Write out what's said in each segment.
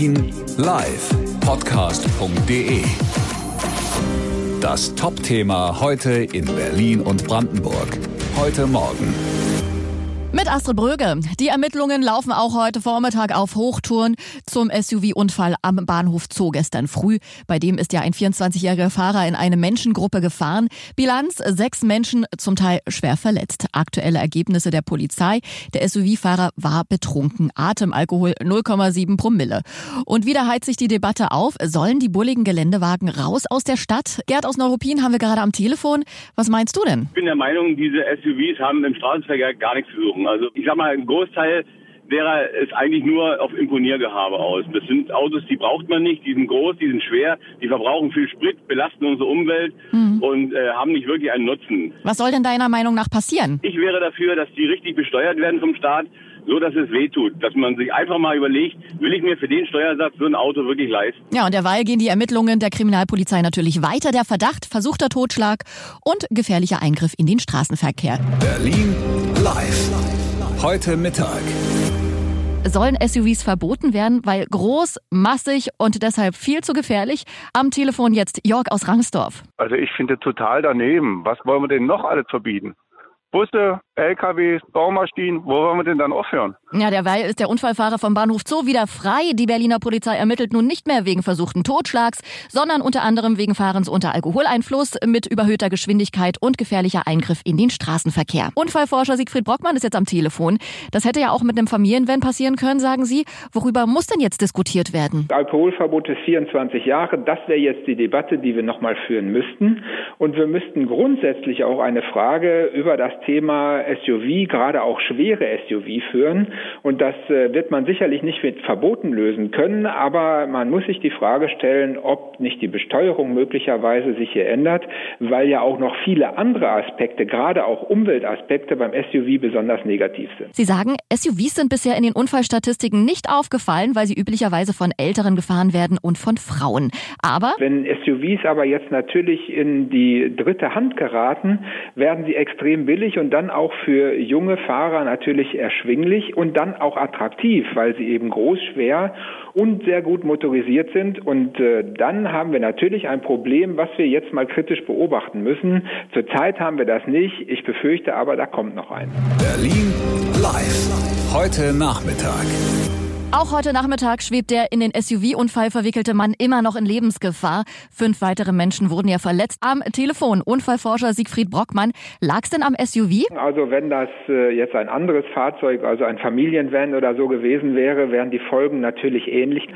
Berlin live Podcast.de. Das Top-Thema heute in Berlin und Brandenburg. Heute Morgen. Mit Astrid Bröge. Die Ermittlungen laufen auch heute Vormittag auf Hochtouren zum SUV-Unfall am Bahnhof Zoo gestern früh. Bei dem ist ja ein 24-jähriger Fahrer in eine Menschengruppe gefahren. Bilanz sechs Menschen, zum Teil schwer verletzt. Aktuelle Ergebnisse der Polizei. Der SUV-Fahrer war betrunken. Atemalkohol 0,7 Promille. Und wieder heizt sich die Debatte auf. Sollen die bulligen Geländewagen raus aus der Stadt? Gerd aus Neuruppin haben wir gerade am Telefon. Was meinst du denn? Ich bin der Meinung, diese SUVs haben im Straßenverkehr gar nichts zu suchen machen. Also ich sag mal, ein Großteil derer ist eigentlich nur auf Imponiergehabe aus. Das sind Autos, die braucht man nicht, die sind groß, die sind schwer, die verbrauchen viel Sprit, belasten unsere Umwelt mhm. und äh, haben nicht wirklich einen Nutzen. Was soll denn deiner Meinung nach passieren? Ich wäre dafür, dass die richtig besteuert werden vom Staat, so dass es wehtut. Dass man sich einfach mal überlegt, will ich mir für den Steuersatz so ein Auto wirklich leisten? Ja, und derweil gehen die Ermittlungen der Kriminalpolizei natürlich weiter. Der Verdacht, versuchter Totschlag und gefährlicher Eingriff in den Straßenverkehr. Berlin live. Heute Mittag. Sollen SUVs verboten werden, weil groß, massig und deshalb viel zu gefährlich? Am Telefon jetzt Jörg aus Rangsdorf. Also ich finde total daneben. Was wollen wir denn noch alles verbieten? Busse, LKWs, Baumaschinen, wo wollen wir denn dann aufhören? Ja, derweil ist der Unfallfahrer vom Bahnhof Zoo wieder frei. Die Berliner Polizei ermittelt nun nicht mehr wegen versuchten Totschlags, sondern unter anderem wegen Fahrens unter Alkoholeinfluss mit überhöhter Geschwindigkeit und gefährlicher Eingriff in den Straßenverkehr. Unfallforscher Siegfried Brockmann ist jetzt am Telefon. Das hätte ja auch mit einem Familienvan passieren können, sagen Sie. Worüber muss denn jetzt diskutiert werden? Alkoholverbot ist 24 Jahre. Das wäre jetzt die Debatte, die wir nochmal führen müssten. Und wir müssten grundsätzlich auch eine Frage über das Thema SUV, gerade auch schwere SUV führen. Und das äh, wird man sicherlich nicht mit Verboten lösen können, aber man muss sich die Frage stellen, ob nicht die Besteuerung möglicherweise sich hier ändert, weil ja auch noch viele andere Aspekte, gerade auch Umweltaspekte beim SUV besonders negativ sind. Sie sagen, SUVs sind bisher in den Unfallstatistiken nicht aufgefallen, weil sie üblicherweise von Älteren gefahren werden und von Frauen. Aber wenn SUVs aber jetzt natürlich in die dritte Hand geraten, werden sie extrem billig und dann auch für junge Fahrer natürlich erschwinglich und dann auch attraktiv, weil sie eben groß, schwer und sehr gut motorisiert sind. Und äh, dann haben wir natürlich ein Problem, was wir jetzt mal kritisch beobachten müssen. Zurzeit haben wir das nicht. Ich befürchte aber, da kommt noch ein. Berlin live. Heute Nachmittag. Auch heute Nachmittag schwebt der in den SUV-Unfall verwickelte Mann immer noch in Lebensgefahr. Fünf weitere Menschen wurden ja verletzt. Am Telefon Unfallforscher Siegfried Brockmann. Lag es denn am SUV? Also wenn das äh, jetzt ein anderes Fahrzeug, also ein Familienvan oder so gewesen wäre, wären die Folgen natürlich ähnlich.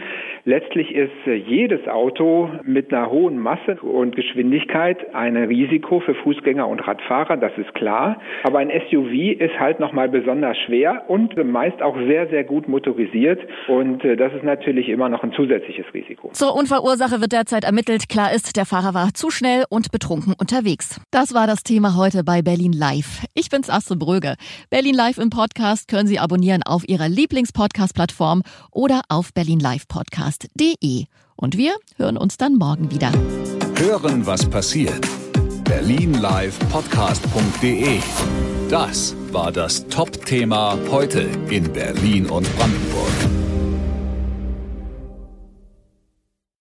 Letztlich ist äh, jedes Auto mit einer hohen Masse und Geschwindigkeit ein Risiko für Fußgänger und Radfahrer, das ist klar. Aber ein SUV ist halt nochmal besonders schwer und meist auch sehr, sehr gut motorisiert. Und äh, das ist natürlich immer noch ein zusätzliches Risiko. Zur Unfallursache wird derzeit ermittelt. Klar ist, der Fahrer war zu schnell und betrunken unterwegs. Das war das Thema heute bei Berlin Live. Ich bin's Astrid Bröge. Berlin Live im Podcast können Sie abonnieren auf Ihrer Lieblingspodcast-Plattform oder auf berlinlivepodcast.de. Und wir hören uns dann morgen wieder. Hören, was passiert. Berlinlivepodcast.de. Das war das Top-Thema heute in Berlin und Brandenburg.